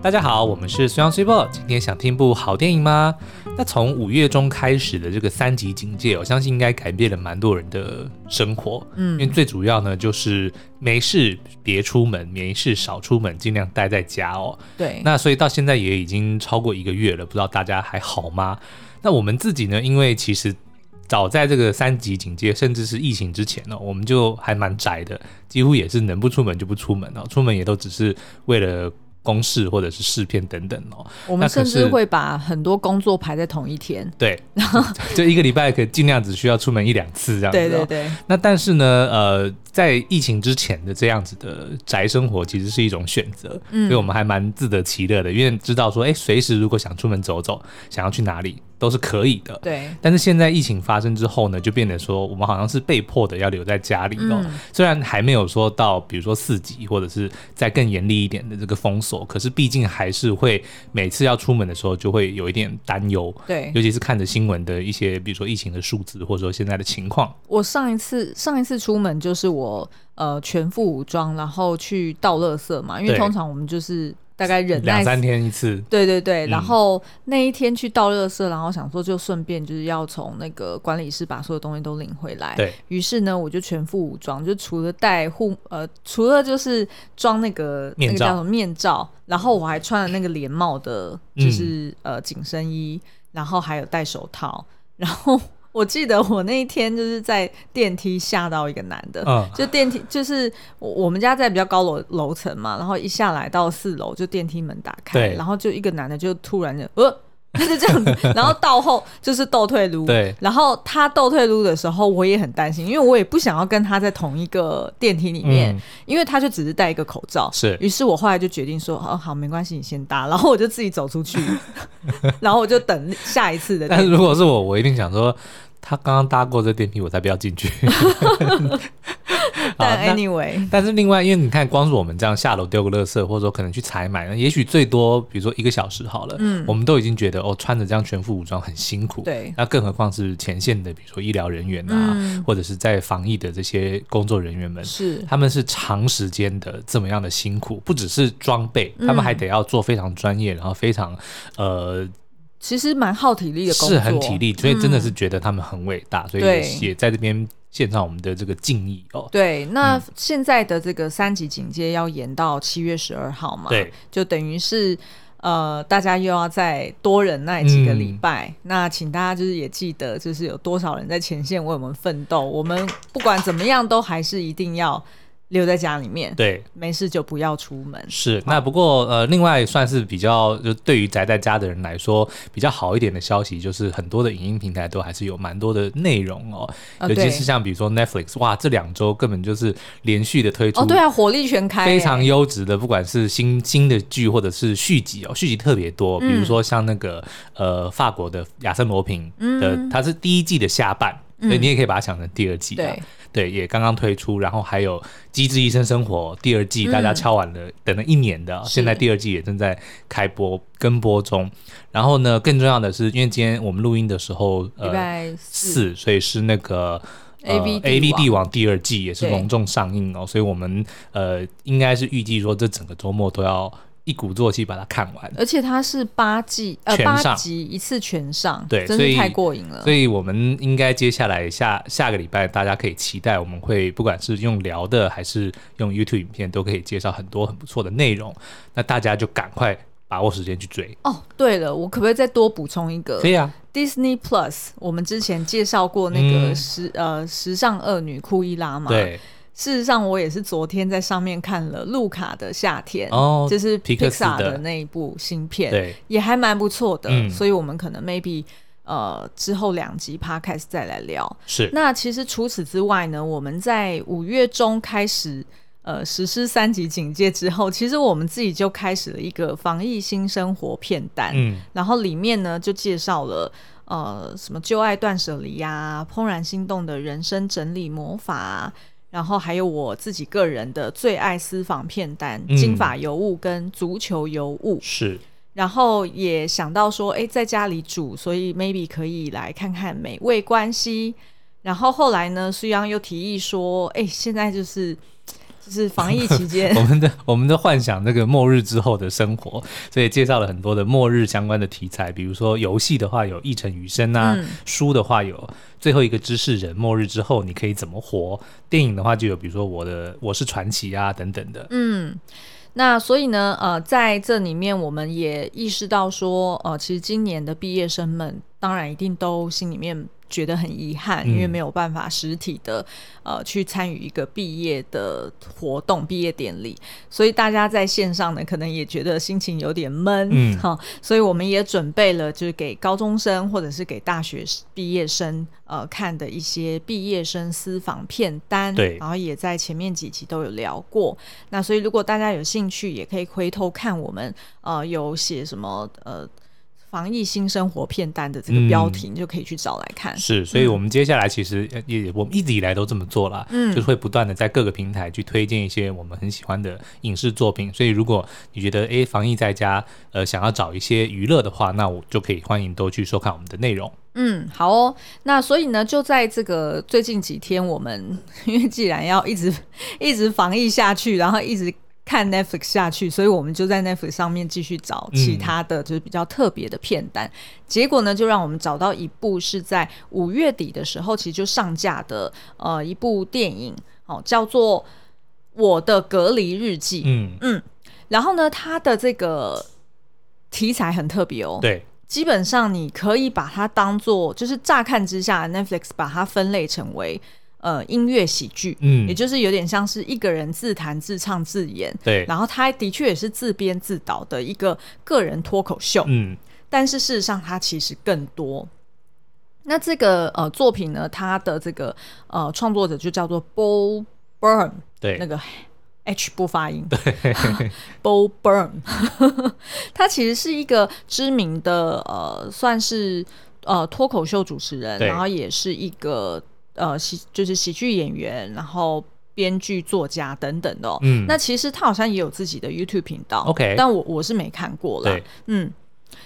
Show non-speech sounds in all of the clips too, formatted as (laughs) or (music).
大家好，我们是虽阳虽报。今天想听部好电影吗？那从五月中开始的这个三级警戒，我相信应该改变了蛮多人的生活。嗯，因为最主要呢，就是没事别出门，没事少出门，尽量待在家哦。对。那所以到现在也已经超过一个月了，不知道大家还好吗？那我们自己呢？因为其实早在这个三级警戒，甚至是疫情之前呢，我们就还蛮宅的，几乎也是能不出门就不出门哦，出门也都只是为了。公事或者是试片等等哦，我们甚至会把很多工作排在同一天。对，然后 (laughs) 就一个礼拜可以尽量只需要出门一两次这样子。对对对。那但是呢，呃，在疫情之前的这样子的宅生活其实是一种选择，嗯，所以我们还蛮自得其乐的，因为知道说，哎，随时如果想出门走走，想要去哪里。都是可以的，对。但是现在疫情发生之后呢，就变得说我们好像是被迫的要留在家里哦。嗯、虽然还没有说到，比如说四级或者是再更严厉一点的这个封锁，可是毕竟还是会每次要出门的时候就会有一点担忧。对，尤其是看着新闻的一些，比如说疫情的数字，或者说现在的情况。我上一次上一次出门就是我呃全副武装，然后去倒垃圾嘛，因为通常我们就是。大概忍耐两三天一次，对对对，嗯、然后那一天去倒垃圾，然后想说就顺便就是要从那个管理室把所有东西都领回来。对，于是呢，我就全副武装，就除了戴护呃，除了就是装那个那个叫什么面罩，然后我还穿了那个连帽的，就是、嗯、呃紧身衣，然后还有戴手套，然后。我记得我那一天就是在电梯吓到一个男的，嗯、就电梯就是我们家在比较高楼楼层嘛，然后一下来到四楼就电梯门打开，然后就一个男的就突然就呃。他就这样子，然后到后就是倒退噜。对，然后他倒退噜的时候，我也很担心，因为我也不想要跟他在同一个电梯里面，嗯、因为他就只是戴一个口罩。是，于是我后来就决定说，哦，好，没关系，你先搭，然后我就自己走出去，(laughs) 然后我就等下一次的。但是如果是我，我一定想说，他刚刚搭过这电梯，我才不要进去。(laughs) 但 anyway，但是另外，因为你看，光是我们这样下楼丢个垃圾，或者说可能去采买，也许最多比如说一个小时好了，嗯，我们都已经觉得哦，穿着这样全副武装很辛苦，对，那更何况是前线的，比如说医疗人员啊，嗯、或者是在防疫的这些工作人员们，是。他们是长时间的这么样的辛苦，不只是装备，他们还得要做非常专业，然后非常呃，其实蛮耗体力的工作，是很体力，所以真的是觉得他们很伟大，嗯、所以也在这边。献上我们的这个敬意哦。对，那现在的这个三级警戒要延到七月十二号嘛？对，就等于是呃，大家又要再多忍耐几个礼拜。嗯、那请大家就是也记得，就是有多少人在前线为我们奋斗。我们不管怎么样，都还是一定要。留在家里面，对，没事就不要出门。是，那不过呃，另外算是比较，就对于宅在家的人来说比较好一点的消息，就是很多的影音平台都还是有蛮多的内容哦，尤其是像比如说 Netflix，哇，这两周根本就是连续的推出，哦，对啊，火力全开，非常优质的，不管是新新的剧或者是续集哦，续集特别多，比如说像那个呃法国的亚森罗苹的，它是第一季的下半。所以你也可以把它想成第二季，对对，也刚刚推出，然后还有《机智医生生活》第二季，大家敲完了，等了一年的，现在第二季也正在开播跟播中。然后呢，更重要的是，因为今天我们录音的时候，礼拜四，所以是那个 A V A V 帝王第二季也是隆重上映哦，所以我们呃应该是预计说这整个周末都要。一鼓作气把它看完，而且它是八季呃八集一次全上，对，真是太过瘾了。所以我们应该接下来下下个礼拜，大家可以期待，我们会不管是用聊的还是用 YouTube 影片，都可以介绍很多很不错的内容。那大家就赶快把握时间去追。哦，对了，我可不可以再多补充一个？可以啊，Disney Plus，我们之前介绍过那个时、嗯、呃时尚恶女库伊拉嘛？对。事实上，我也是昨天在上面看了路卡的夏天，哦，就是皮克萨的那一部新片，对，也还蛮不错的。嗯，所以我们可能 maybe 呃之后两集 podcast 再来聊。是。那其实除此之外呢，我们在五月中开始呃实施三级警戒之后，其实我们自己就开始了一个防疫新生活片单，嗯，然后里面呢就介绍了呃什么旧爱断舍离呀，怦然心动的人生整理魔法啊。然后还有我自己个人的最爱私房片单，嗯、金发尤物跟足球尤物是。然后也想到说，哎，在家里煮，所以 maybe 可以来看看美味关系。然后后来呢，苏央又提议说，哎，现在就是。就是防疫期间，(laughs) 我们的我们的幻想那个末日之后的生活，所以介绍了很多的末日相关的题材，比如说游戏的话有《一城余生》啊，嗯、书的话有最后一个知识人，末日之后你可以怎么活？电影的话就有比如说我的我是传奇啊等等的，嗯。那所以呢，呃，在这里面我们也意识到说，呃，其实今年的毕业生们，当然一定都心里面觉得很遗憾，因为没有办法实体的呃去参与一个毕业的活动、毕业典礼，所以大家在线上呢，可能也觉得心情有点闷，嗯，哈，所以我们也准备了，就是给高中生或者是给大学毕业生呃看的一些毕业生私房片单，对，然后也在前面几集都有聊过。那所以如果大家有兴趣，也可以回头看我们呃有写什么呃。防疫新生活片单的这个标题，你就可以去找来看。嗯、是，所以我们接下来其实也，我们一直以来都这么做了，嗯，就是会不断的在各个平台去推荐一些我们很喜欢的影视作品。所以如果你觉得哎，防疫在家，呃，想要找一些娱乐的话，那我就可以欢迎都去收看我们的内容。嗯，好哦。那所以呢，就在这个最近几天，我们因为既然要一直 (laughs) 一直防疫下去，然后一直。看 Netflix 下去，所以我们就在 Netflix 上面继续找其他的就是比较特别的片单。嗯、结果呢，就让我们找到一部是在五月底的时候其实就上架的呃一部电影，哦，叫做《我的隔离日记》。嗯嗯，然后呢，它的这个题材很特别哦。对，基本上你可以把它当做，就是乍看之下 Netflix 把它分类成为。呃，音乐喜剧，嗯，也就是有点像是一个人自弹自唱自演，对，然后他的确也是自编自导的一个个人脱口秀，嗯，但是事实上他其实更多。那这个呃作品呢，它的这个呃创作者就叫做 Bo Burnham，对，那个 H 不发音，对，(laughs) Bo Burnham，(laughs) 他其实是一个知名的呃，算是呃脱口秀主持人，然后也是一个。呃，喜就是喜剧演员，然后编剧、作家等等的、哦。嗯，那其实他好像也有自己的 YouTube 频道。OK，但我我是没看过了。嗯。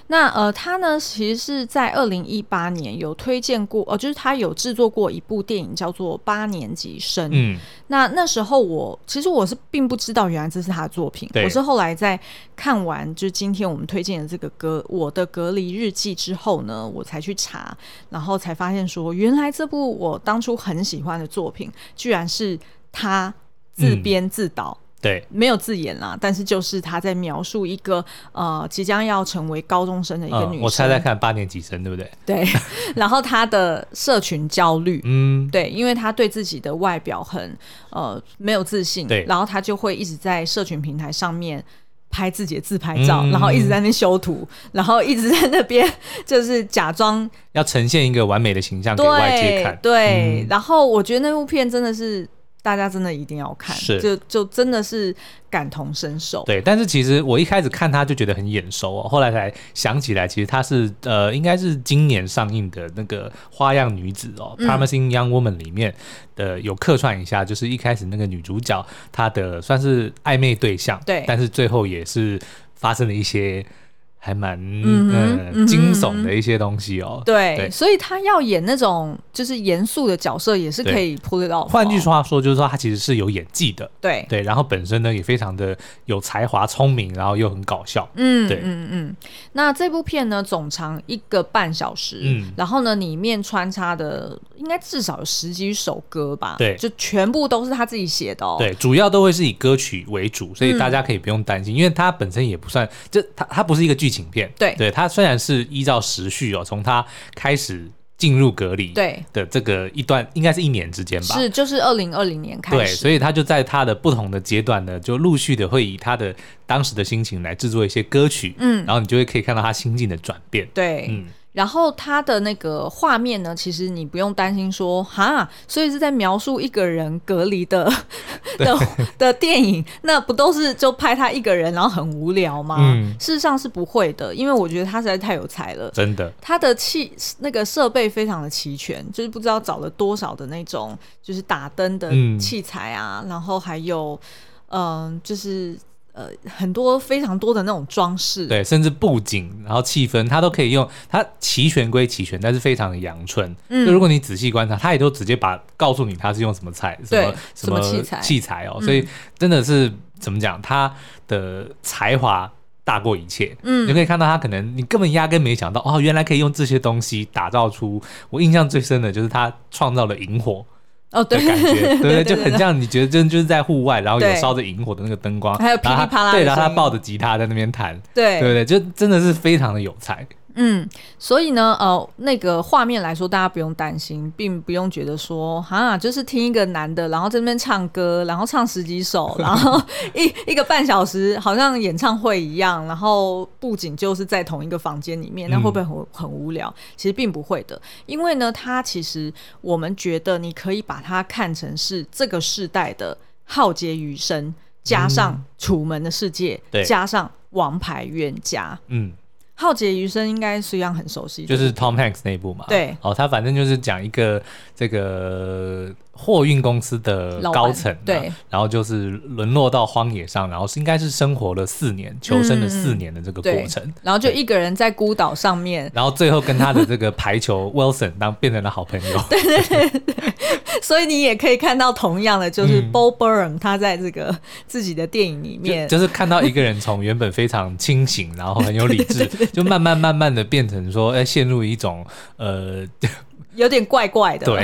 那呃，他呢，其实是在二零一八年有推荐过，呃，就是他有制作过一部电影，叫做《八年级生》。嗯，那那时候我其实我是并不知道，原来这是他的作品。对我是后来在看完就是今天我们推荐的这个隔我的隔离日记之后呢，我才去查，然后才发现说，原来这部我当初很喜欢的作品，居然是他自编自导。嗯对，没有字眼啦，但是就是他在描述一个呃即将要成为高中生的一个女生。嗯、我猜猜看，八年级生对不对？对，(laughs) 然后他的社群焦虑，嗯，对，因为他对自己的外表很呃没有自信，对，然后他就会一直在社群平台上面拍自己的自拍照，嗯、然后一直在那边修图，(laughs) 然后一直在那边就是假装要呈现一个完美的形象给外界看，对，对嗯、然后我觉得那部片真的是。大家真的一定要看，是就就真的是感同身受。对，但是其实我一开始看他就觉得很眼熟哦，后来才想起来，其实他是呃，应该是今年上映的那个《花样女子》哦，嗯，《Promising Young Woman》里面的有客串一下，就是一开始那个女主角她的算是暧昧对象，对，但是最后也是发生了一些。还蛮嗯惊悚的一些东西哦，对，所以他要演那种就是严肃的角色，也是可以 pull it off。换句话说，就是说他其实是有演技的，对。对。然后本身呢也非常的有才华、聪明，然后又很搞笑，嗯，对，嗯。嗯。那这部片呢总长一个半小时，嗯，然后呢里面穿插的应该至少有十几首歌吧，对，就全部都是他自己写的哦，对，主要都会是以歌曲为主，所以大家可以不用担心，嗯、因为他本身也不算，就他他不是一个剧情片，对，对，它虽然是依照时序哦，从他开始进入隔离对。的这个一段，应该是一年之间吧，是就是二零二零年开始，对，所以他就在他的不同的阶段呢，就陆续的会以他的当时的心情来制作一些歌曲，嗯，然后你就会可以看到他心境的转变，对，嗯。然后他的那个画面呢，其实你不用担心说哈，所以是在描述一个人隔离的的的电影，那不都是就拍他一个人，然后很无聊吗？嗯，事实上是不会的，因为我觉得他实在太有才了，真的。他的器那个设备非常的齐全，就是不知道找了多少的那种就是打灯的器材啊，嗯，然后还有嗯，就是。呃很多非常多的那种装饰，对，甚至布景，然后气氛，它都可以用。它齐全归齐全，但是非常的阳春。嗯，就如果你仔细观察，他也都直接把告诉你他是用什么菜，什么什么器材器材哦，所以真的是怎么讲，他的才华大过一切。嗯，你可以看到他可能你根本压根没想到哦，原来可以用这些东西打造出。我印象最深的就是他创造了萤火。哦，对，感觉 (laughs) 对对，就很像你觉得真就是在户外，然后有烧着萤火的那个灯光，还有噼里啪啦，对，然后他抱着吉他在那边弹，对。对对，就真的是非常的有才。嗯，所以呢，呃，那个画面来说，大家不用担心，并不用觉得说，哈，就是听一个男的，然后在那边唱歌，然后唱十几首，然后 (laughs) 一一个半小时，好像演唱会一样，然后布景就是在同一个房间里面，那会不会很很无聊？其实并不会的，因为呢，它其实我们觉得你可以把它看成是这个世代的浩劫余生，加上《楚门的世界》嗯，加上《王牌冤家》，嗯。浩劫余生应该是一样很熟悉，就是 Tom Hanks 那部嘛。对，哦，他反正就是讲一个这个。货运公司的高层，对，然后就是沦落到荒野上，然后是应该是生活了四年，求生了四年的这个过程，然后就一个人在孤岛上面，然后最后跟他的这个排球 (laughs) Wilson 当变成了好朋友，(laughs) 对对对。对，所以你也可以看到同样的，就是 Bo Burnham 他在这个 (laughs) 自己的电影里面，就，就是看到一个人从原本非常清醒，然后很有理智，对对对对，就慢慢慢慢的变成说，哎，陷入一种呃。有点怪怪的。对，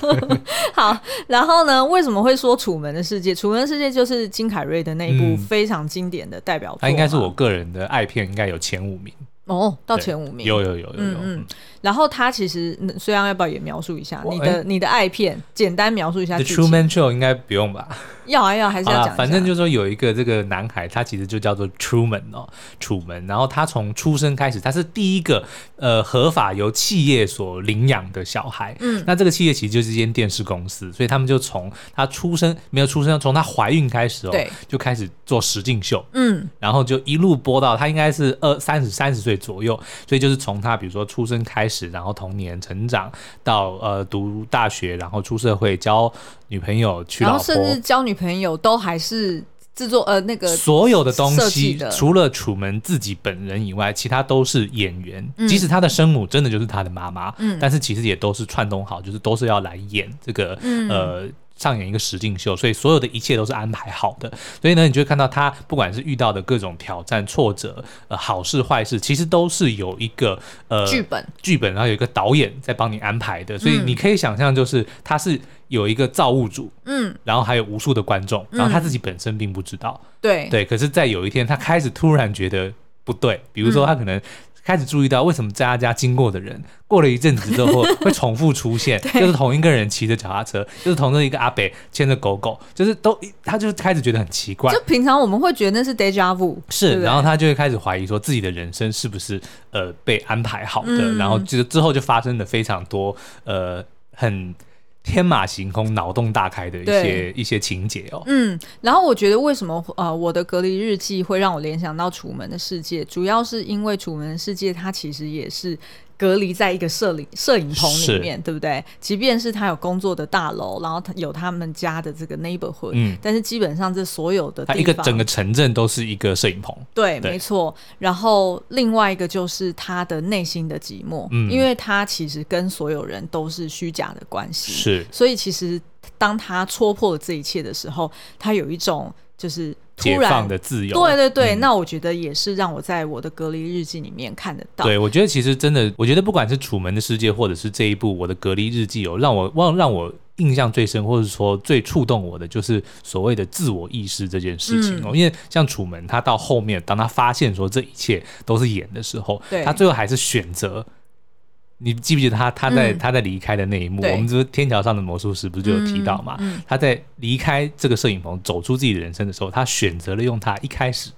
(laughs) 好，然后呢？为什么会说《楚门的世界》？《楚门的世界》就是金凯瑞的那一部非常经典的代表作，它应该是我个人的爱片，应该有前五名。哦，到前五名，有有有有有。嗯嗯，然后他其实，虽然要不要也描述一下你的你的爱片？简单描述一下。The Truman Show 应该不用吧？要啊要，还是要讲。反正就是说有一个这个男孩，他其实就叫做 Truman 哦，楚门。然后他从出生开始，他是第一个呃合法由企业所领养的小孩。嗯，那这个企业其实就是一间电视公司，所以他们就从他出生没有出生，从他怀孕开始哦，对，就开始做实境秀。嗯，然后就一路播到他应该是二三十三十岁。左右，所以就是从他比如说出生开始，然后童年成长到呃读大学，然后出社会交女朋友，娶老婆，甚至交女朋友都还是制作呃那个所有的东西，除了楚门自己本人以外，其他都是演员。嗯、即使他的生母真的就是他的妈妈，嗯，但是其实也都是串通好，就是都是要来演这个、嗯、呃。上演一个实境秀，所以所有的一切都是安排好的。所以呢，你就会看到他不管是遇到的各种挑战、挫折，呃，好事坏事，其实都是有一个呃剧本，剧本，然后有一个导演在帮你安排的。所以你可以想象，就是他是有一个造物主，嗯，然后还有无数的观众，然后他自己本身并不知道，对对。可是，在有一天，他开始突然觉得不对，比如说他可能。开始注意到为什么在他家经过的人，过了一阵子之后 (laughs) 会重复出现，就是同一个人骑着脚踏车，就是同一个阿北牵着狗狗，就是都他就开始觉得很奇怪。就平常我们会觉得那是 deja vu，是，对对，然后他就会开始怀疑说自己的人生是不是呃被安排好的，嗯、然后就之后就发生了非常多呃很。天马行空、脑洞大开的一些一些情节哦。嗯，然后我觉得为什么呃我的隔离日记会让我联想到《楚门的世界》，主要是因为《楚门的世界》它其实也是。隔离在一个摄影摄影棚里面，对不对？即便是他有工作的大楼，然后他有他们家的这个 neighborhood，嗯，但是基本上这所有的地方，一个整个城镇都是一个摄影棚，对，对没错。然后另外一个就是他的内心的寂寞，嗯，因为他其实跟所有人都是虚假的关系，是，所以其实当他戳破了这一切的时候，他有一种就是。解放的自由，对对对，嗯、那我觉得也是让我在我的隔离日记里面看得到。对，我觉得其实真的，我觉得不管是《楚门的世界》或者是这一部我的隔离日记，有让我忘让我印象最深，或者说最触动我的，就是所谓的自我意识这件事情哦。嗯、因为像楚门，他到后面，当他发现说这一切都是演的时候，对他最后还是选择。你记不记得他他在、嗯、他在离开的那一幕？我们这个天桥上的魔术师不是就有提到嘛？嗯嗯、他在离开这个摄影棚，走出自己的人生的时候，他选择了用他一开始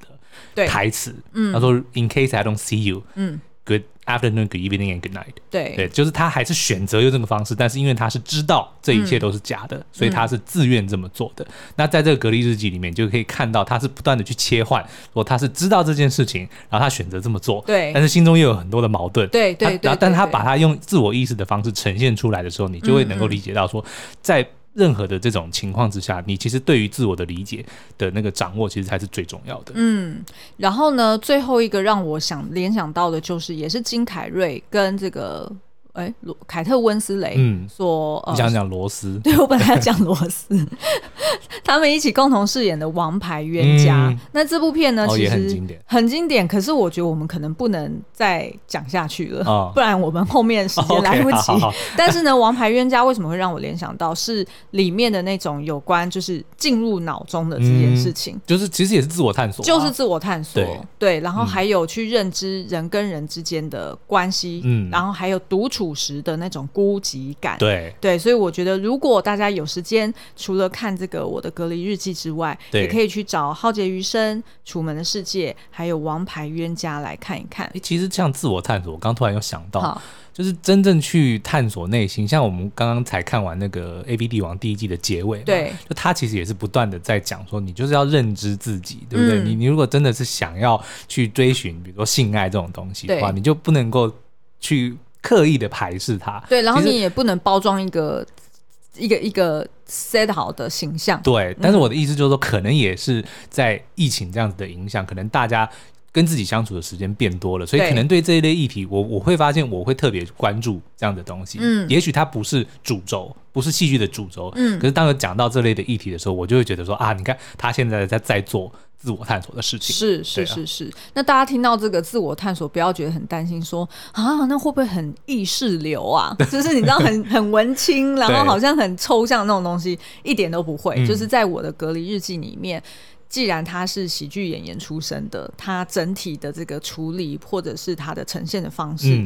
的台词，嗯、他说：“In case I don't see you。”嗯。Good afternoon, good evening, and good night。对。对，就是他还是选择用这个方式，但是因为他是知道这一切都是假的，嗯、所以他是自愿这么做的。嗯、那在这个隔离日记里面，就可以看到他是不断的去切换，说他是知道这件事情，然后他选择这么做，对，但是心中又有很多的矛盾，对对，然后但是他把他用自我意识的方式呈现出来的时候，你就会能够理解到说，在任何的这种情况之下，你其实对于自我的理解的那个掌握，其实才是最重要的。嗯，然后呢，最后一个让我想联想到的就是，也是金凯瑞跟这个。哎，罗凯特温斯雷，嗯，说，你想讲罗斯？(laughs) 对，我本来要讲罗斯，(laughs) 他们一起共同饰演的《王牌冤家》。那这部片呢，其实很经典，很经典。可是我觉得我们可能不能再讲下去了，不然我们后面时间来不及。(laughs) 但是呢，《王牌冤家》为什么会让我联想到是里面的那种有关就是进入脑中的这件事情？就是其实也是自我探索，就是自我探索。对，然后还有去认知人跟人之间的关系，嗯，然后还有独处。朴实的那种孤寂感，对对，所以我觉得，如果大家有时间，除了看这个《我的隔离日记》之外，对也可以去找《浩劫余生》《楚门的世界》还有《王牌冤家》来看一看。其实像自我探索，我刚突然又想到，就是真正去探索内心，像我们刚刚才看完那个《A B 帝王》第一季的结尾，对，就他其实也是不断的在讲说，你就是要认知自己，对不对？嗯、你你如果真的是想要去追寻，比如说性爱这种东西的话，你就不能够去。刻意的排斥它，对，然后你也不能包装一个一个一个 set 好的形象，对。但是我的意思就是说，可能也是在疫情这样子的影响，可能大家跟自己相处的时间变多了，所以可能对这一类议题，我我会发现我会特别关注这样的东西。嗯，也许它不是主轴，不是戏剧的主轴，嗯。可是当有讲到这类的议题的时候，我就会觉得说啊，你看他现在在在做。自我探索的事情是是是是，那大家听到这个自我探索，不要觉得很担心说，说啊，那会不会很意识流啊？(laughs) 就是你知道很很文青，然后好像很抽象那种东西，一点都不会。就是在我的隔离日记里面，既然他是喜剧演员出身的，他整体的这个处理或者是他的呈现的方式。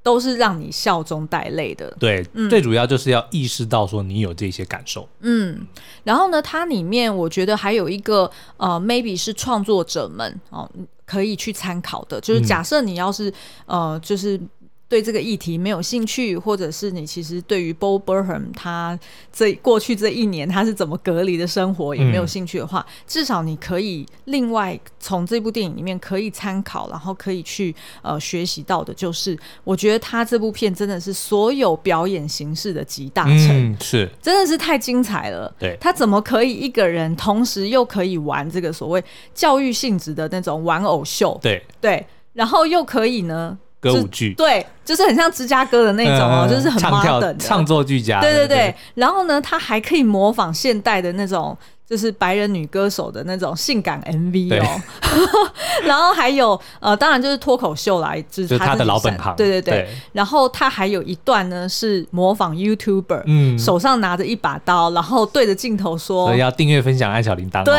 都是让你笑中带泪的，对，嗯、最主要就是要意识到说你有这些感受，嗯，然后呢，它里面我觉得还有一个呃，maybe 是创作者们哦、呃、可以去参考的，就是假设你要是、嗯、呃，就是。对这个议题没有兴趣，或者是你其实对于 Bo Burnham 他这过去这一年他是怎么隔离的生活也没有兴趣的话，嗯、至少你可以另外从这部电影里面可以参考，然后可以去呃学习到的，就是我觉得他这部片真的是所有表演形式的集大成，嗯、是真的是太精彩了。对，他怎么可以一个人同时又可以玩这个所谓教育性质的那种玩偶秀？对对，然后又可以呢？歌舞剧对，就是很像芝加哥的那种哦，嗯、就是很 modern 的唱作俱佳。对对对，对然后呢，他还可以模仿现代的那种。就是白人女歌手的那种性感 MV 哦，(laughs) 然后还有呃，当然就是脱口秀来，就是他的老本行。对对对，对。然后他还有一段呢是模仿 YouTuber，嗯，手上拿着一把刀，然后对着镜头说，所以要订阅分享按小铃铛。对，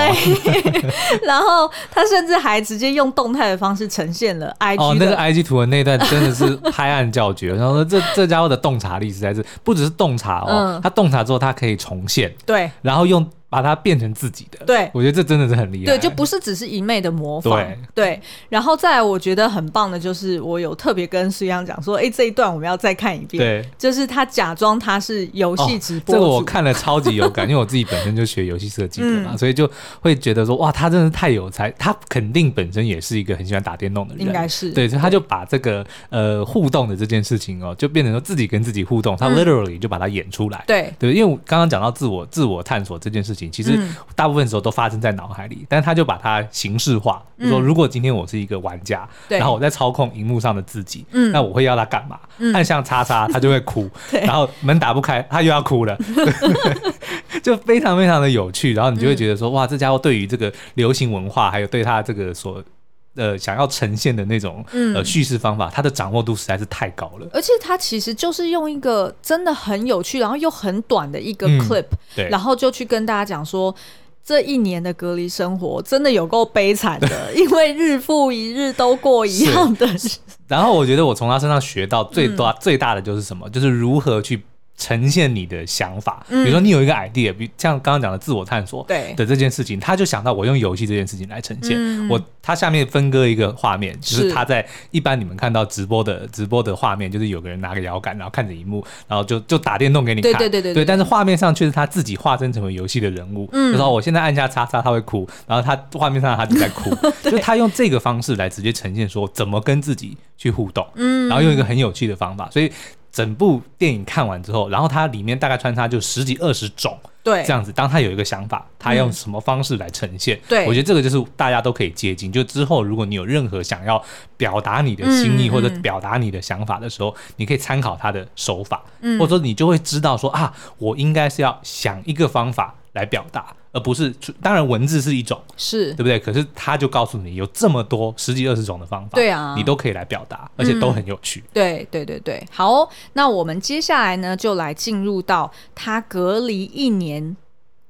(laughs) 然后他甚至还直接用动态的方式呈现了 IG 哦，那个 IG 图文那段真的是拍案叫绝，(laughs) 然后说这这家伙的洞察力实在是不只是洞察哦，嗯、他洞察之后他可以重现，对，然后用。把它变成自己的，对，我觉得这真的是很厉害。对，就不是只是一昧的模仿，对，对。然后再来，我觉得很棒的就是，我有特别跟苏央讲说，哎，这一段我们要再看一遍。对，就是他假装他是游戏直播，这个我看了超级有感，(laughs) 因为我自己本身就学游戏设计的嘛，所以就会觉得说，哇，他真的太有才，他肯定本身也是一个很喜欢打电动的人，应该是。对，所以他就把这个呃互动的这件事情哦，就变成说自己跟自己互动，他 literally 就把它演出来。对，对，因为我刚刚讲到自我自我探索这件事情，其实。大部分时候都发生在脑海里，但是他就把它形式化，嗯、说如果今天我是一个玩家，对然后我在操控荧幕上的自己，嗯、那我会要他干嘛？嗯、按下叉叉，他就会哭，(laughs) 然后门打不开，他又要哭了，(laughs) 就非常非常的有趣。然后你就会觉得说，嗯、哇，这家伙对于这个流行文化，还有对他这个所。呃，想要呈现的那种呃叙事方法，他的掌握度实在是太高了。而且他其实就是用一个真的很有趣，然后又很短的一个 clip，对，然后就去跟大家讲说，这一年的隔离生活真的有够悲惨的，(laughs) 因为日复一日都过一样的。然后我觉得我从他身上学到最多最大的就是什么，就是如何去。呈现你的想法，比如说你有一个 idea，比像刚刚讲的自我探索对的这件事情，他就想到我用游戏这件事情来呈现。我他下面分割一个画面，就是他在一般你们看到直播的直播的画面，就是有个人拿个摇杆，然后看着荧幕，然后就就打电动给你看。对对对对。但是画面上却是他自己化身成为游戏的人物。嗯。就说我现在按下叉叉，他会哭，然后他画面上他就在哭，(laughs) 就他用这个方式来直接呈现说怎么跟自己去互动。嗯。然后用一个很有趣的方法，所以。整部电影看完之后，然后它里面大概穿插就十几二十种，对，这样子。当他有一个想法，他用什么方式来呈现？嗯、对，我觉得这个就是大家都可以接近。就之后如果你有任何想要表达你的心意或者表达你的想法的时候，你可以参考他的手法，嗯、或者说你就会知道说啊，我应该是要想一个方法来表达。而不是，当然文字是一种，是对不对？可是他就告诉你有这么多十几二十种的方法，对啊，你都可以来表达，而且都很有趣。嗯、对对对对，好、哦，那我们接下来呢，就来进入到他隔离一年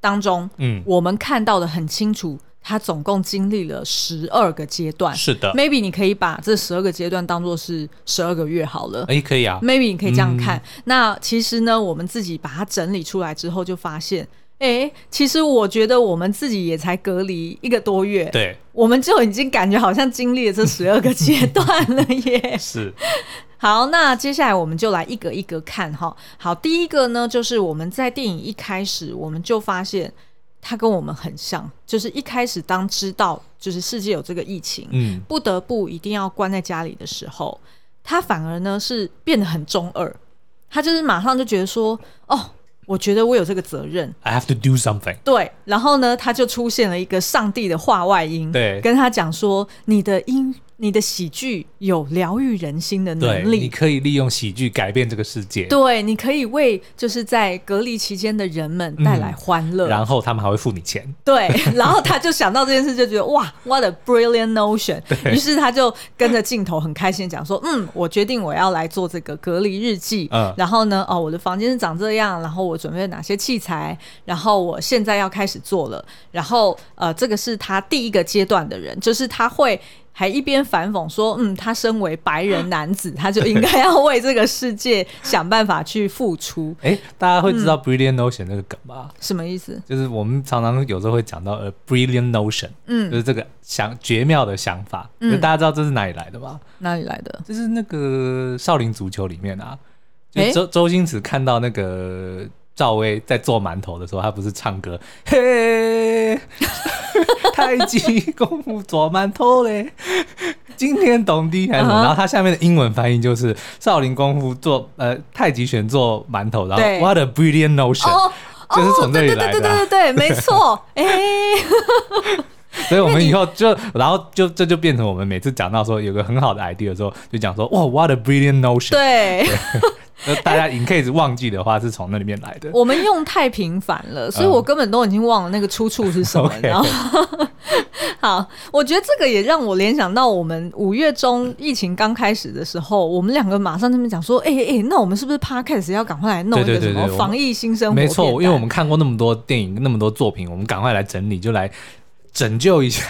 当中，嗯，我们看到的很清楚，他总共经历了十二个阶段。是的，maybe 你可以把这十二个阶段当做是十二个月好了。哎，可以啊，maybe 你可以这样看。嗯、那其实呢，我们自己把它整理出来之后，就发现。哎，其实我觉得我们自己也才隔离一个多月，对，我们就已经感觉好像经历了这十二个阶段了耶。(laughs) 是，(laughs) 好，那接下来我们就来一个一个看哈。好，第一个呢，就是我们在电影一开始，我们就发现他跟我们很像，就是一开始当知道就是世界有这个疫情，嗯，不得不一定要关在家里的时候，他反而呢是变得很中二，他就是马上就觉得说，哦。我觉得我有这个责任，I have to do something。对，然后呢，他就出现了一个上帝的话外音，对，跟他讲说，你的音。你的喜剧有疗愈人心的能力，你可以利用喜剧改变这个世界。对，你可以为就是在隔离期间的人们带来欢乐，嗯，然后他们还会付你钱。对，然后他就想到这件事，就觉得哇，what a brilliant notion！于是他就跟着镜头很开心讲说，嗯，我决定我要来做这个隔离日记。嗯，然后呢，哦，我的房间是长这样，然后我准备了哪些器材，然后我现在要开始做了。然后呃，这个是他第一个阶段的人，就是他会。还一边反讽说：“嗯，他身为白人男子，(laughs) 他就应该要为这个世界想办法去付出。(laughs) ”哎，大家会知道 “brilliant notion” 那个梗吗？什么意思？就是我们常常有时候会讲到 “a brilliant notion”，嗯，就是这个想绝妙的想法。嗯，大家知道这是哪里来的吗？哪里来的？就是那个少林足球里面啊，就周周星驰看到那个赵薇在做馒头的时候，他不是唱歌嘿。(laughs) 太极功夫做馒头嘞，惊天动地还是什么？Uh huh. 然后它下面的英文翻译就是少林功夫做呃太极拳做馒头，然后 What a brilliant notion，、oh, 就是从这里来的、啊。对对对对对，没错。哎，所以我们以后就然后就这就变成我们每次讲到说有个很好的 idea 的时候，就讲说哇，What a brilliant notion。对。对那大家 in case 忘记的话，是从那里面来的。(laughs) 我们用太频繁了，所以我根本都已经忘了那个出处是什么。然后，(laughs) (laughs) 好，我觉得这个也让我联想到我们五月中疫情刚开始的时候，我们两个马上这边讲说，哎、欸、哎、欸，那我们是不是 podcast 要赶快来弄一个什么防疫新生活？没错，因为我们看过那么多电影，那么多作品，我们赶快来整理，就来。拯救一下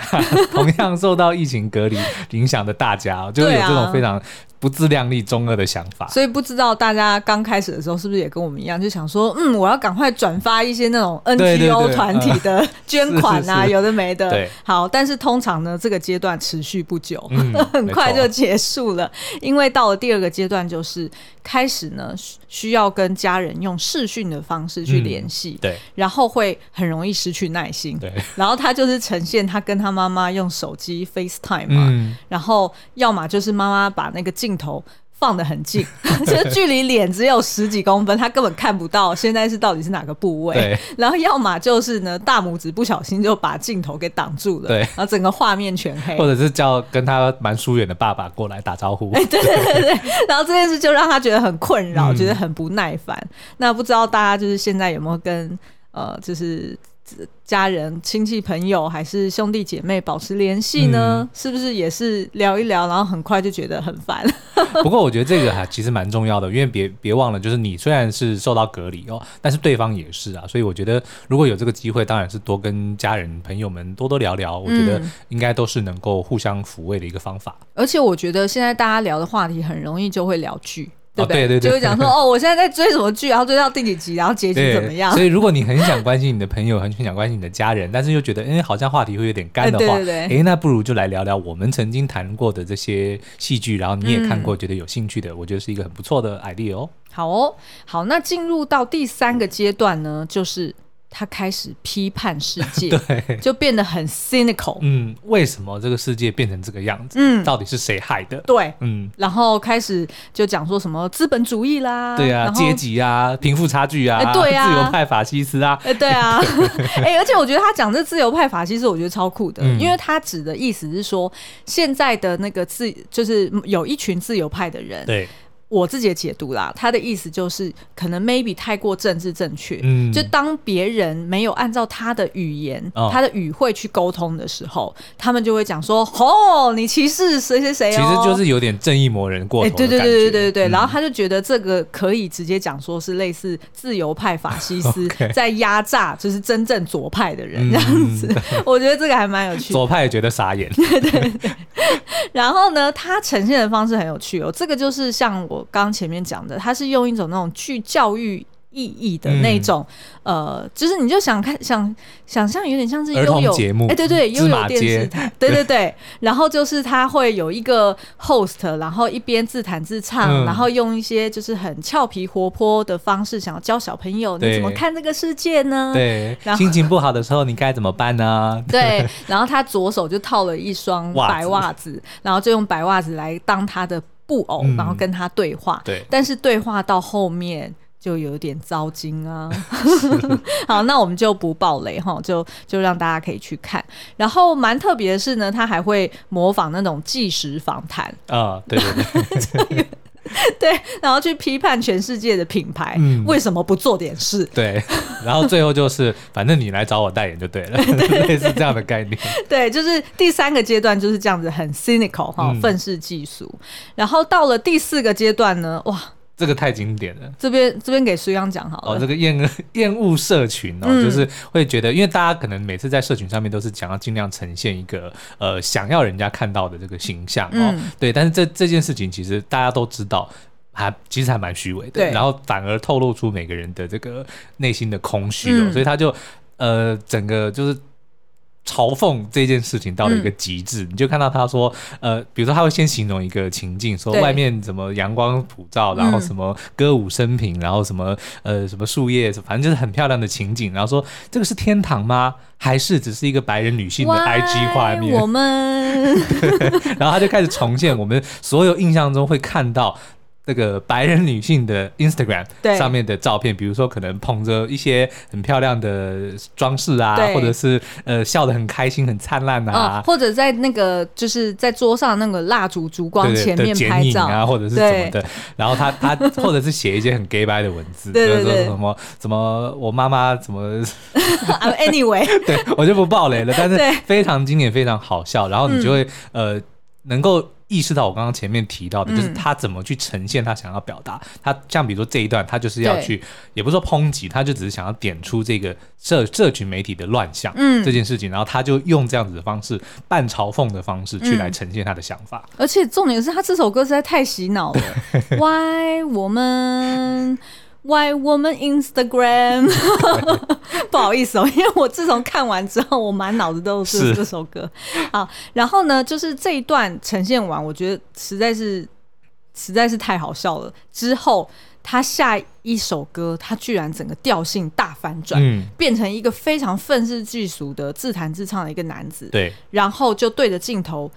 同样受到疫情隔离影响的大家，就是有这种非常不自量力、中二的想法。所以不知道大家刚开始的时候是不是也跟我们一样，就想说，嗯，我要赶快转发一些那种 NGO 团体的 (laughs) (laughs) 捐款啊，有的没的。对，好，但是通常呢，这个阶段持续不久，嗯、(laughs) 很快就结束了，因为到了第二个阶段，就是开始呢需要跟家人用视讯的方式去联系，对，然后会很容易失去耐心，对，然后他就是。呈现他跟他妈妈用手机 FaceTime 嘛，嗯、然后要么就是妈妈把那个镜头放得很近，(laughs) 就距离脸只有十几公分，他根本看不到现在是到底是哪个部位。然后要么就是呢，大拇指不小心就把镜头给挡住了，对，然后整个画面全黑。或者是叫跟他蛮疏远的爸爸过来打招呼。哎，对对对对，然后这件事就让他觉得很困扰，嗯、觉得很不耐烦。那不知道大家就是现在有没有跟呃，就是。家人、亲戚、朋友还是兄弟姐妹保持联系呢？嗯、是不是也是聊一聊，然后很快就觉得很烦？(laughs) 不过我觉得这个还其实蛮重要的，因为别别忘了，就是你虽然是受到隔离哦，但是对方也是啊，所以我觉得如果有这个机会，当然是多跟家人朋友们多多聊聊，我觉得应该都是能够互相抚慰的一个方法。而且我觉得现在大家聊的话题很容易就会聊剧。对，对，对，对，就会讲说 (laughs) 哦，我现在在追什么剧，然后追到第几集，然后结局怎么样？所以如果你很想关心你的朋友，很想关心你的家人，但是又觉得哎，好像话题会有点干的话，哎，那不如就来聊聊我们曾经谈过的这些戏剧，然后你也看过，觉得有兴趣的，嗯、我觉得是一个很不错的 idea 哦。好哦，好，那进入到第三个阶段呢，就是他开始批判世界，(laughs) 对，就变得很 cynical。嗯，为什么这个世界变成这个样子？嗯，到底是谁害的？对，嗯，然后开始就讲说什么资本主义啦，对啊，阶级啊，贫富差距啊，对啊，自由派法西斯啊，哎，对啊，(laughs) 哎，而且我觉得他讲这自由派法西斯，我觉得超酷的，因为他指的意思是说，现在的那个自就是有一群自由派的人，对。我自己的解读啦，他的意思就是可能 maybe 太过政治正确，嗯，就当别人没有按照他的语言、哦、他的语汇去沟通的时候，他们就会讲说：“哦，你歧视谁谁谁哦。”其实就是有点正义魔人过头。对对对对对对，嗯、然后他就觉得这个可以直接讲说是类似自由派法西斯 (laughs) 在压榨，就是真正左派的人这样子。嗯、(laughs) 我觉得这个还蛮有趣的。左派也觉得傻眼。(laughs) 对对对。然后呢，他呈现的方式很有趣哦，这个就是像我。我刚前面讲的，他是用一种那种具教育意义的那种，嗯、呃，就是你就想看想想象，有点像是悠有节目，哎，对对，悠有电视台，(laughs) 对对对。然后就是他会有一个 host，然后一边自弹自唱，嗯、然后用一些就是很俏皮活泼的方式，想要教小朋友你怎么看这个世界呢？对，然后心情不好的时候你该怎么办呢？(laughs) 对，(laughs) 然后他左手就套了一双白袜子，子然后就用白袜子来当他的。布偶，然后跟他对话，但是对话到后面就有点糟心啊。(laughs) 好，那我们就不爆雷哈，就就让大家可以去看。然后蛮特别的是呢，他还会模仿那种纪实访谈啊，对对对。(laughs) (laughs) (laughs) 对，然后去批判全世界的品牌，嗯，为什么不做点事？对，然后最后就是，(laughs) 反正你来找我代言就对了，(laughs) 类似这样的概念。对，就是第三个阶段就是这样子，很 cynical 哈，愤世嫉俗。然后到了第四个阶段呢，哇！这个太经典了。这边这边给苏央讲好了。哦，这个厌恶 (laughs) 厌恶社群哦，嗯、就是会觉得，因为大家可能每次在社群上面都是想要尽量呈现一个呃想要人家看到的这个形象哦，嗯、对。但是这这件事情其实大家都知道，还其实还蛮虚伪的。然后反而透露出每个人的这个内心的空虚哦，嗯、所以他就呃整个就是。嘲讽这件事情到了一个极致，嗯、你就看到他说，呃，比如说他会先形容一个情境，说外面怎么阳光普照，然后什么歌舞升平，嗯、然后什么呃什么树叶，反正就是很漂亮的情景，然后说这个是天堂吗？还是只是一个白人女性的 IG 画面？我们，(laughs) 然后他就开始重现我们所有印象中会看到。这个白人女性的 Instagram 上面的照片，比如说可能捧着一些很漂亮的装饰啊，或者是呃笑得很开心、很灿烂啊、哦，或者在那个就是在桌上那个蜡烛烛光前面拍照。啊，或者是什么的。然后他他或者是写一些很 gay 掰的文字，对对对，说什么什么我妈妈怎么，(laughs) Anyway，(laughs) 对我就不爆雷了，但是非常经典、非常好笑，然后你就会、嗯、呃能够。意识到我刚刚前面提到的，就是他怎么去呈现他想要表达。嗯、他像比如说这一段，他就是要去，也不是说抨击，他就只是想要点出这个社社群媒体的乱象，嗯，这件事情，然后他就用这样子的方式，半嘲讽的方式去来呈现他的想法。而且重点是他这首歌实在太洗脑了。(laughs) Why 我们？Why woman Instagram？(laughs) 不好意思哦，因为我自从看完之后，我满脑子都是这首歌。好，然后呢，就是这一段呈现完，我觉得实在是实在是太好笑了。之后他下一首歌，他居然整个调性大反转，嗯、变成一个非常愤世嫉俗的自弹自唱的一个男子。对，然后就对着镜头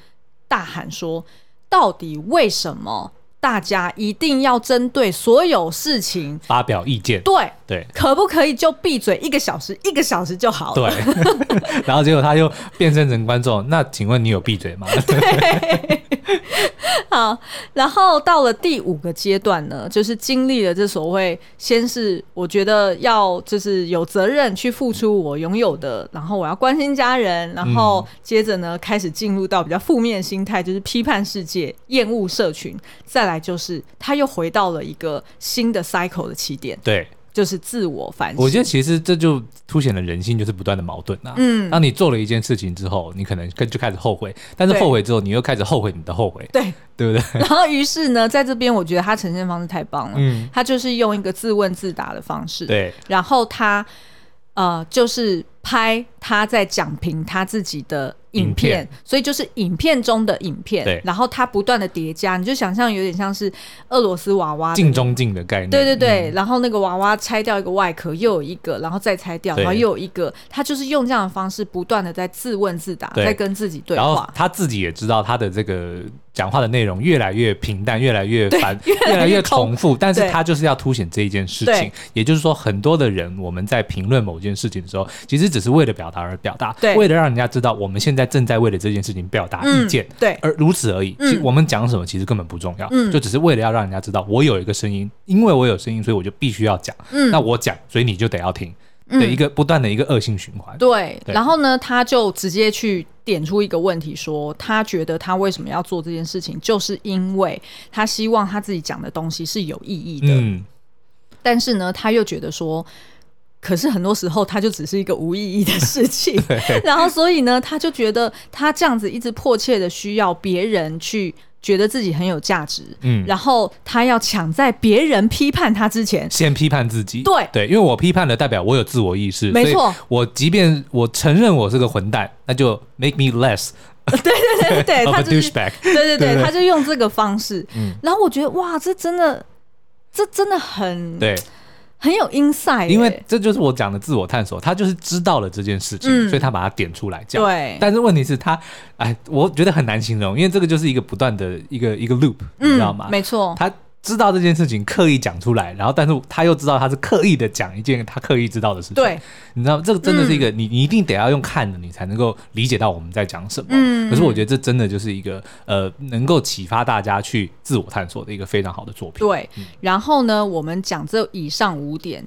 大喊说：“到底为什么？”大家一定要针对所有事情发表意见，对对，可不可以就闭嘴一个小时？一个小时就好了。对，(laughs) 然后结果他又变身成观众，那请问你有闭嘴吗？对。(laughs) (laughs) 好，然后到了第五个阶段呢，就是经历了这所谓，先是我觉得要就是有责任去付出我拥有的，然后我要关心家人，然后接着呢开始进入到比较负面心态，就是批判世界、厌恶社群，再来就是他又回到了一个新的 cycle 的起点。对。就是自我反省。我觉得其实这就凸显了人性，就是不断的矛盾啊。嗯，当你做了一件事情之后，你可能就开始后悔，但是后悔之后，你又开始后悔你的后悔。对，对不对？(laughs) 然后于是呢，在这边我觉得他呈现方式太棒了。嗯，他就是用一个自问自答的方式。对，然后他呃，就是拍他在讲评他自己的影片，影片，所以就是影片中的影片，对，然后他不断的叠加，你就想象有点像是俄罗斯娃娃镜中镜的概念，对对对、嗯，然后那个娃娃拆掉一个外壳，又有一个，然后再拆掉，然后又有一个，他就是用这样的方式不断的在自问自答，在跟自己对话，然后他自己也知道他的这个。讲话的内容越来越平淡，越来越烦，(laughs) 越来越重复，但是他就是要凸显这一件事情。也就是说，很多的人我们在评论某件事情的时候，其实只是为了表达而表达，为了让人家知道我们现在正在为了这件事情表达意见，嗯、对，而如此而已。其实我们讲什么其实根本不重要，嗯，就只是为了要让人家知道我有一个声音，因为我有声音，所以我就必须要讲。嗯，那我讲，所以你就得要听。的一个不断的一个恶性循环、嗯。对，然后呢，他就直接去点出一个问题说，说他觉得他为什么要做这件事情，就是因为他希望他自己讲的东西是有意义的。嗯。但是呢，他又觉得说，可是很多时候他就只是一个无意义的事情。(laughs) 然后，所以呢，他就觉得他这样子一直迫切的需要别人去。觉得自己很有价值，嗯，然后他要抢在别人批判他之前，先批判自己。对对，因为我批判的代表我有自我意识，没错。我即便我承认我是个混蛋，那就 make me less。(laughs) 对对对对，(laughs) 他就。对对对，他就用这个方式。嗯，然后我觉得哇，这真的，这真的很对。很有 insight，因为这就是我讲的自我探索。他就是知道了这件事情，嗯、所以他把它点出来讲。对，但是问题是他，哎，我觉得很难形容，因为这个就是一个不断的一个一个 loop，嗯、你知道吗？没错，他。知道这件事情刻意讲出来，然后但是他又知道他是刻意的讲一件他刻意知道的事情。对，你知道这个真的是一个、嗯、你你一定得要用看的，你才能够理解到我们在讲什么。嗯，可是我觉得这真的就是一个呃，能够启发大家去自我探索的一个非常好的作品。对，嗯、然后呢，我们讲这以上五点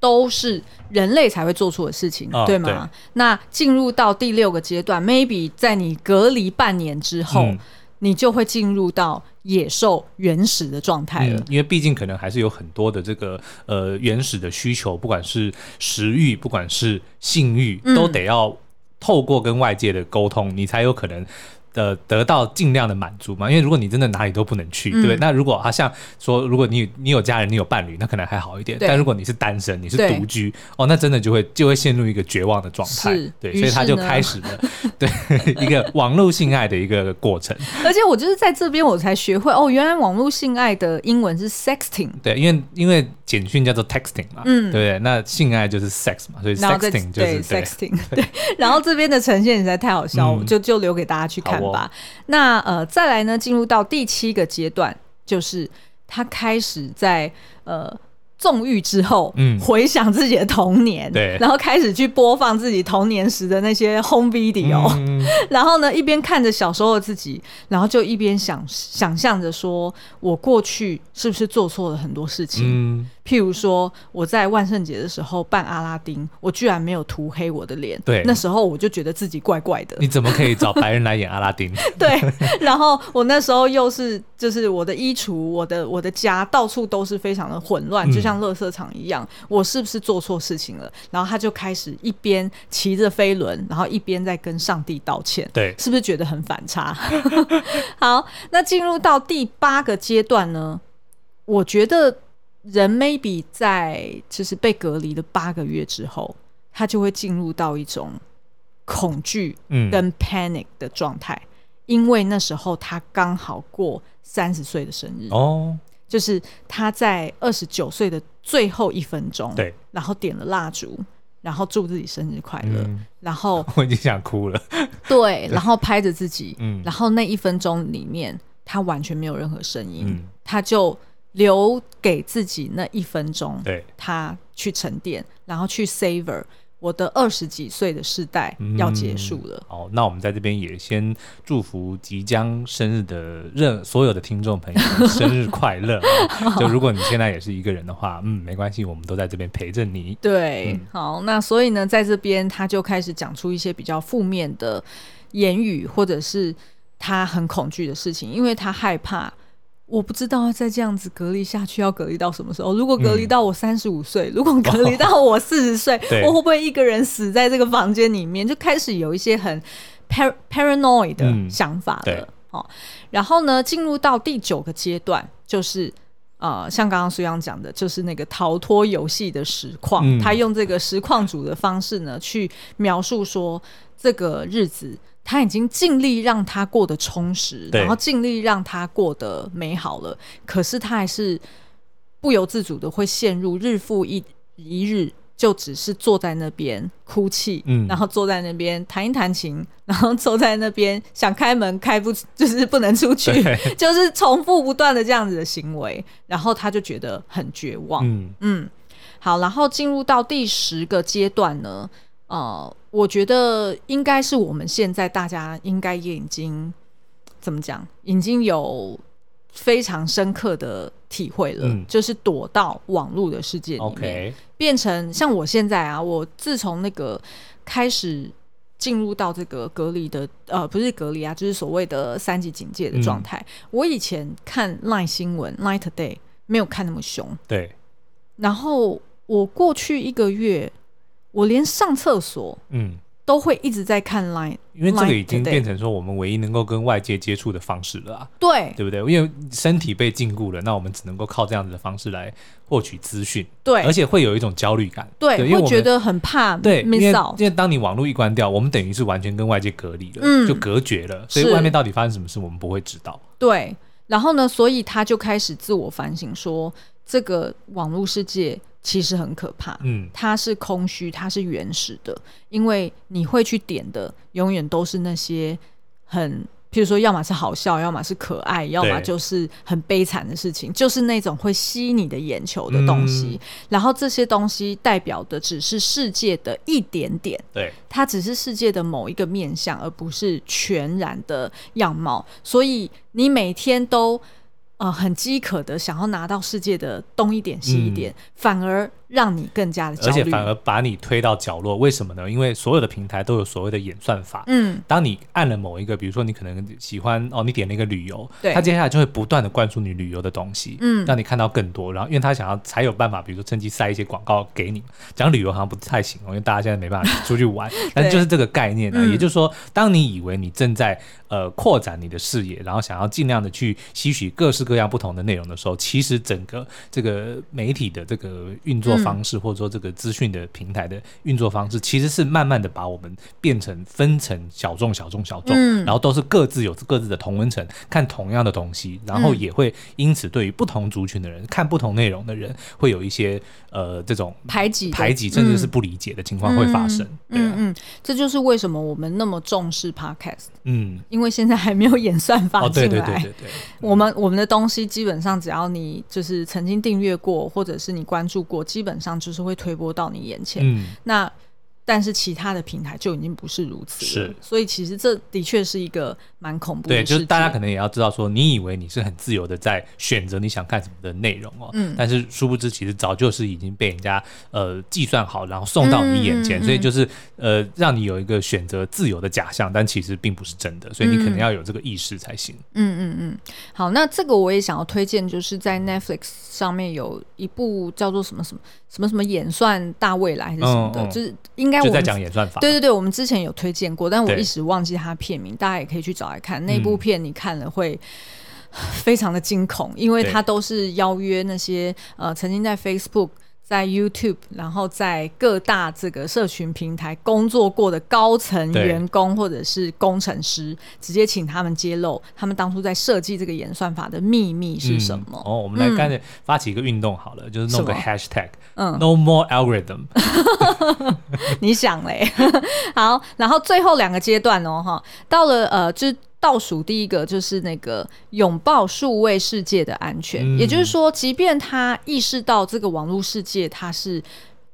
都是人类才会做出的事情，哦、对吗？对，那进入到第六个阶段，maybe 在你隔离半年之后。嗯你就会进入到野兽原始的状态了，嗯，因为毕竟可能还是有很多的这个呃原始的需求，不管是食欲，不管是性欲，都得要透过跟外界的沟通，你才有可能。的得到尽量的满足嘛，因为如果你真的哪里都不能去，嗯、对不对？那如果好像说，如果你你有家人，你有伴侣，那可能还好一点。但如果你是单身，你是独居，哦，那真的就会就会陷入一个绝望的状态。对，所以他就开始了 (laughs) 对一个网络性爱的一个过程。(laughs) 而且我就是在这边我才学会哦，原来网络性爱的英文是 sexting。对，因为因为简讯叫做 texting 嘛，嗯，对不对？那性爱就是 sex 嘛，所以 sexting 就是 sexting。对，(laughs) 然后这边的呈现实在太好笑，嗯、就就留给大家去看。吧，那呃，再来呢，进入到第七个阶段，就是他开始在呃。纵欲之后，嗯，回想自己的童年，对，然后开始去播放自己童年时的那些 home video，嗯，(laughs) 然后呢，一边看着小时候的自己，然后就一边想想象着说，我过去是不是做错了很多事情？嗯，譬如说我在万圣节的时候扮阿拉丁，我居然没有涂黑我的脸，对，那时候我就觉得自己怪怪的。你怎么可以找白人来演阿拉丁？(laughs) (laughs) 对，然后我那时候又是就是我的衣橱，我的我的家到处都是非常的混乱，嗯，就像。像垃圾场一样，我是不是做错事情了？然后他就开始一边骑着飞轮，然后一边在跟上帝道歉。对，是不是觉得很反差？(laughs) 好，那进入到第八个阶段呢？我觉得人 maybe 在就是被隔离的八个月之后，他就会进入到一种恐惧跟 panic 的状态，嗯，因为那时候他刚好过三十岁的生日。哦。就是他在二十九岁的最后一分钟，对，然后点了蜡烛，然后祝自己生日快乐，嗯，然后 (laughs) 我已经想哭了，对，然后拍着自己，嗯，然后那一分钟里面，他完全没有任何声音，嗯，他就留给自己那一分钟，对，他去沉淀，然后去 savor。我的二十几岁的世代要结束了。嗯。好，那我们在这边也先祝福即将生日的任所有的听众朋友生日快乐。(laughs) 就如果你现在也是一个人的话，嗯，没关系，我们都在这边陪着你。对，嗯，好，那所以呢，在这边他就开始讲出一些比较负面的言语，或者是他很恐惧的事情，因为他害怕。我不知道再这样子隔离下去要隔离到什么时候。如果隔离到我三十五岁，如果隔离到我四十岁，(laughs) 我会不会一个人死在这个房间里面？就开始有一些很 par paranoid 的想法了。好、嗯，然后呢，进入到第九个阶段，就是呃，像刚刚苏阳讲的，就是那个逃脱游戏的实况，嗯、他用这个实况组的方式呢，去描述说这个日子他已经尽力让他过得充实，然后尽力让他过得美好了，可是他还是不由自主的会陷入日复一一日。就只是坐在那边哭泣，嗯，然后坐在那边弹一弹琴，然后坐在那边想开门开不，就是不能出去，(laughs) 就是重复不断的这样子的行为，然后他就觉得很绝望，嗯。嗯，好，然后进入到第十个阶段呢，呃，我觉得应该是我们现在大家应该也已经怎么讲，已经有。非常深刻的体会了，嗯、就是躲到网络的世界里面变成像我现在啊，我自从那个开始进入到这个隔离的，呃，不是隔离啊，就是所谓的三级警戒的状态。嗯、我以前看 Line 新闻 light day 没有看那么凶，对。然后我过去一个月，我连上厕所，嗯。都会一直在看 Line，因为这个已经变成说我们唯一能够跟外界接触的方式了啊。对，对不对？因为身体被禁锢了，那我们只能够靠这样子的方式来获取资讯。对，而且会有一种焦虑感。对，对因为会觉得很怕。对，因为因为当你网络一关掉，我们等于是完全跟外界隔离了，嗯，就隔绝了。所以外面到底发生什么事，我们不会知道。对，然后呢，所以他就开始自我反省，说这个网络世界。其实很可怕，嗯，它是空虚，它是原始的，因为你会去点的，永远都是那些很，譬如说，要么是好笑，要么是可爱，要么就是很悲惨的事情，就是那种会吸你的眼球的东西。嗯、然后这些东西代表的只是世界的一点点，对，它只是世界的某一个面相，而不是全然的样貌。所以你每天都。呃，很饥渴的想要拿到世界的东一点西一点，嗯、反而让你更加的焦虑，而且反而把你推到角落。为什么呢？因为所有的平台都有所谓的演算法。嗯，当你按了某一个，比如说你可能喜欢哦，你点了一个旅游，对，他接下来就会不断的灌输你旅游的东西，嗯，让你看到更多。然后，因为他想要才有办法，比如说趁机塞一些广告给你。讲旅游好像不太行哦，因为大家现在没办法出去玩。(laughs) 对但就是这个概念呢，嗯、也就是说，当你以为你正在呃扩展你的视野，然后想要尽量的去吸取各式各样不同的内容的时候，其实整个这个媒体的这个运作方式，嗯、或者说这个资讯的平台的运作方式，其实是慢慢的把我们变成分成小众、小众、小众，嗯、然后都是各自有各自的同温层，看同样的东西，然后也会因此对于不同族群的人、看不同内容的人，会有一些呃这种排挤、排挤，甚至是不理解的情况会发生。嗯、啊、嗯，这就是为什么我们那么重视 Podcast。嗯，因为现在还没有演算法进来，哦、对对对对对，我们我们的东西。基本上只要你就是曾经订阅过，或者是你关注过，基本上就是会推播到你眼前。嗯，那。但是其他的平台就已经不是如此了，是，所以其实这的确是一个蛮恐怖的。对，就是大家可能也要知道说，你以为你是很自由的在选择你想看什么的内容哦，嗯，但是殊不知其实早就是已经被人家呃计算好，然后送到你眼前，嗯、所以就是呃让你有一个选择自由的假象，但其实并不是真的，所以你可能要有这个意识才行。嗯嗯嗯，好，那这个我也想要推荐，就是在 Netflix 上面有一部叫做什么什么什么什么演算大未来还是什么的，就是应该。就在讲演算法，对对对，我们之前有推荐过，但我一时忘记它片名，大家也可以去找来看。那部片你看了会非常的惊恐，因为它都是邀约那些呃曾经在 Facebook。在 YouTube，然后在各大这个社群平台工作过的高层员工或者是工程师，直接请他们揭露他们当初在设计这个演算法的秘密是什么？嗯、哦，我们来干脆发起一个运动好了，嗯、就是弄个 Hashtag，嗯，No More Algorithm。(laughs) 你想嘞？(laughs) 好，然后最后两个阶段哦，哈，到了呃，就是。倒数第一个就是那个拥抱数位世界的安全，嗯、也就是说，即便他意识到这个网络世界它是。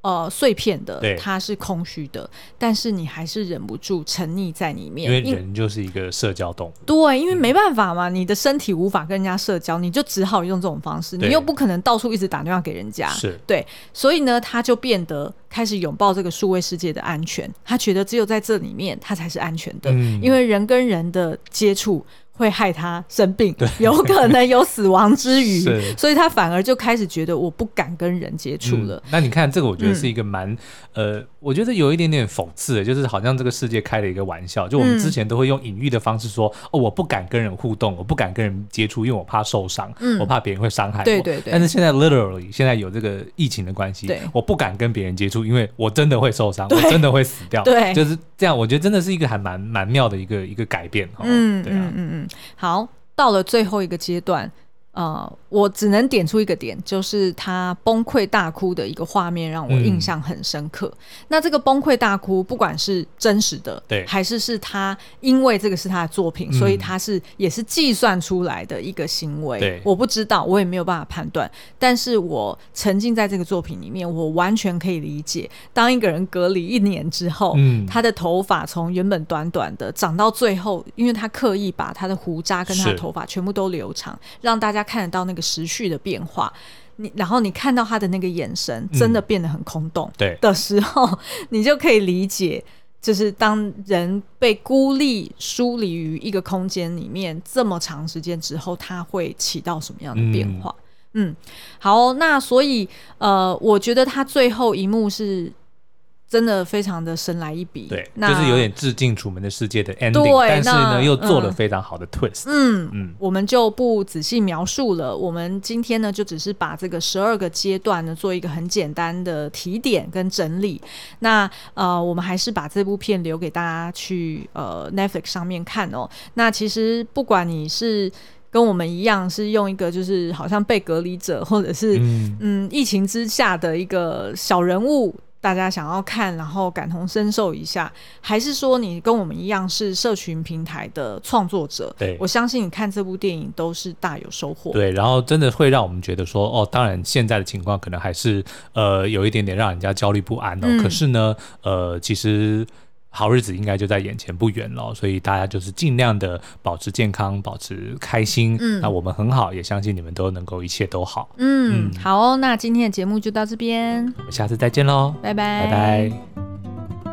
呃，碎片的，它是空虚的，但是你还是忍不住沉溺在里面，因为人就是一个社交动物。对，因为没办法嘛，嗯、你的身体无法跟人家社交，你就只好用这种方式，你又不可能到处一直打电话给人家，是对，所以呢，他就变得开始拥抱这个数位世界的安全，他觉得只有在这里面，他才是安全的，嗯、因为人跟人的接触。会害他生病，有可能有死亡之虞，是所以他反而就开始觉得我不敢跟人接触了。嗯、那你看这个，我觉得是一个蛮、嗯、呃，我觉得有一点点讽刺的，就是好像这个世界开了一个玩笑，就我们之前都会用隐喻的方式说，嗯、哦，我不敢跟人互动，我不敢跟人接触，因为我怕受伤，嗯、我怕别人会伤害我。对对对。但是现在 literally 现在有这个疫情的关系，我不敢跟别人接触，因为我真的会受伤，我真的会死掉。对，就是这样。我觉得真的是一个还蛮蛮妙的一个一个改变。嗯，对啊，嗯，好。到了最后一个阶段。呃，我只能点出一个点，就是他崩溃大哭的一个画面让我印象很深刻。嗯、那这个崩溃大哭，不管是真实的，对，还是是他因为这个是他的作品，嗯、所以他是也是计算出来的一个行为。对，我不知道，我也没有办法判断。但是我沉浸在这个作品里面，我完全可以理解，当一个人隔离一年之后，嗯，他的头发从原本短短的长到最后，因为他刻意把他的胡渣跟他的头发全部都留长，让大家。看得到那个时序的变化，你然后你看到他的那个眼神，真的变得很空洞。对的时候，嗯、你就可以理解，就是当人被孤立、疏离于一个空间里面这么长时间之后，他会起到什么样的变化？嗯，嗯，好，那所以呃，我觉得他最后一幕是。真的非常的神来一笔，对，那就是有点致敬《楚门的世界》的 ending，对但是呢又做了非常好的 twist。嗯嗯，嗯我们就不仔细描述了。我们今天呢就只是把这个十二个阶段呢做一个很简单的提点跟整理。那呃，我们还是把这部片留给大家去呃 Netflix 上面看哦。那其实不管你是跟我们一样是用一个就是好像被隔离者，或者是嗯，嗯疫情之下的一个小人物。大家想要看，然后感同身受一下，还是说你跟我们一样是社群平台的创作者？对，我相信你看这部电影都是大有收获。对，然后真的会让我们觉得说，哦，当然现在的情况可能还是呃有一点点让人家焦虑不安哦。嗯、可是呢，呃，其实。好日子应该就在眼前不远了，所以大家就是尽量的保持健康，保持开心。嗯，那我们很好，也相信你们都能够一切都好。嗯，嗯好哦，那今天的节目就到这边，我们下次再见喽，拜拜，拜拜。